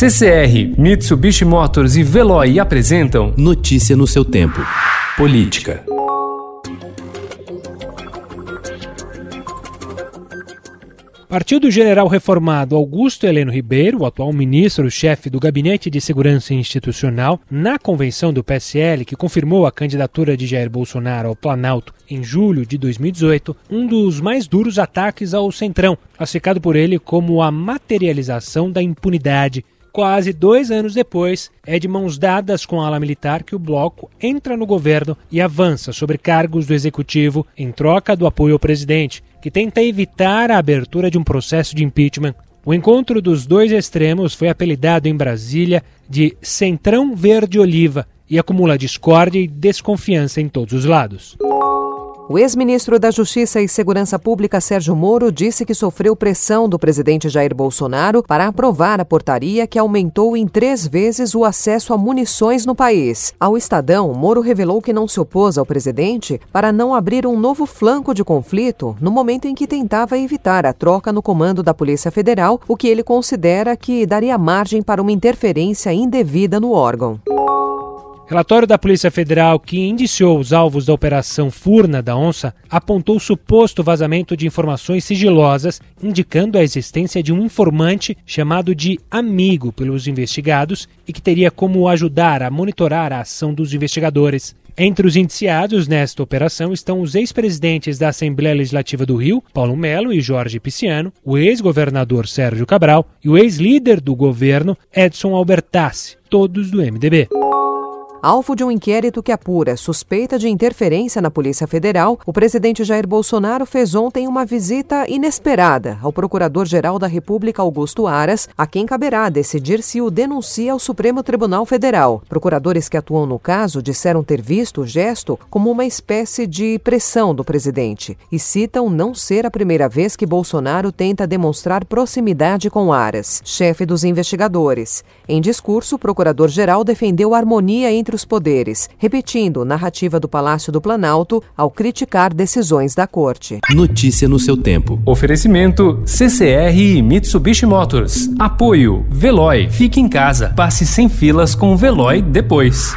CCR, Mitsubishi Motors e Veloy apresentam Notícia no seu tempo. Política. Partido General Reformado Augusto Heleno Ribeiro, o atual ministro-chefe do Gabinete de Segurança Institucional, na convenção do PSL que confirmou a candidatura de Jair Bolsonaro ao Planalto em julho de 2018, um dos mais duros ataques ao Centrão, classificado por ele como a materialização da impunidade Quase dois anos depois, é de mãos dadas com a ala militar que o bloco entra no governo e avança sobre cargos do executivo em troca do apoio ao presidente, que tenta evitar a abertura de um processo de impeachment. O encontro dos dois extremos foi apelidado em Brasília de Centrão Verde-Oliva e acumula discórdia e desconfiança em todos os lados. O ex-ministro da Justiça e Segurança Pública, Sérgio Moro, disse que sofreu pressão do presidente Jair Bolsonaro para aprovar a portaria que aumentou em três vezes o acesso a munições no país. Ao Estadão, Moro revelou que não se opôs ao presidente para não abrir um novo flanco de conflito no momento em que tentava evitar a troca no comando da Polícia Federal, o que ele considera que daria margem para uma interferência indevida no órgão. Relatório da Polícia Federal que indiciou os alvos da Operação Furna da Onça apontou suposto vazamento de informações sigilosas, indicando a existência de um informante chamado de amigo pelos investigados e que teria como ajudar a monitorar a ação dos investigadores. Entre os indiciados nesta operação estão os ex-presidentes da Assembleia Legislativa do Rio, Paulo Melo e Jorge Pisciano, o ex-governador Sérgio Cabral e o ex-líder do governo, Edson Albertassi, todos do MDB. Alvo de um inquérito que apura suspeita de interferência na Polícia Federal, o presidente Jair Bolsonaro fez ontem uma visita inesperada ao Procurador-Geral da República, Augusto Aras, a quem caberá decidir se o denuncia ao Supremo Tribunal Federal. Procuradores que atuam no caso disseram ter visto o gesto como uma espécie de pressão do presidente e citam não ser a primeira vez que Bolsonaro tenta demonstrar proximidade com Aras, chefe dos investigadores. Em discurso, o Procurador-Geral defendeu a harmonia entre entre os poderes, repetindo narrativa do Palácio do Planalto ao criticar decisões da corte. Notícia no seu tempo. Oferecimento CCR e Mitsubishi Motors. Apoio Veloy. Fique em casa. Passe sem filas com o Veloy depois.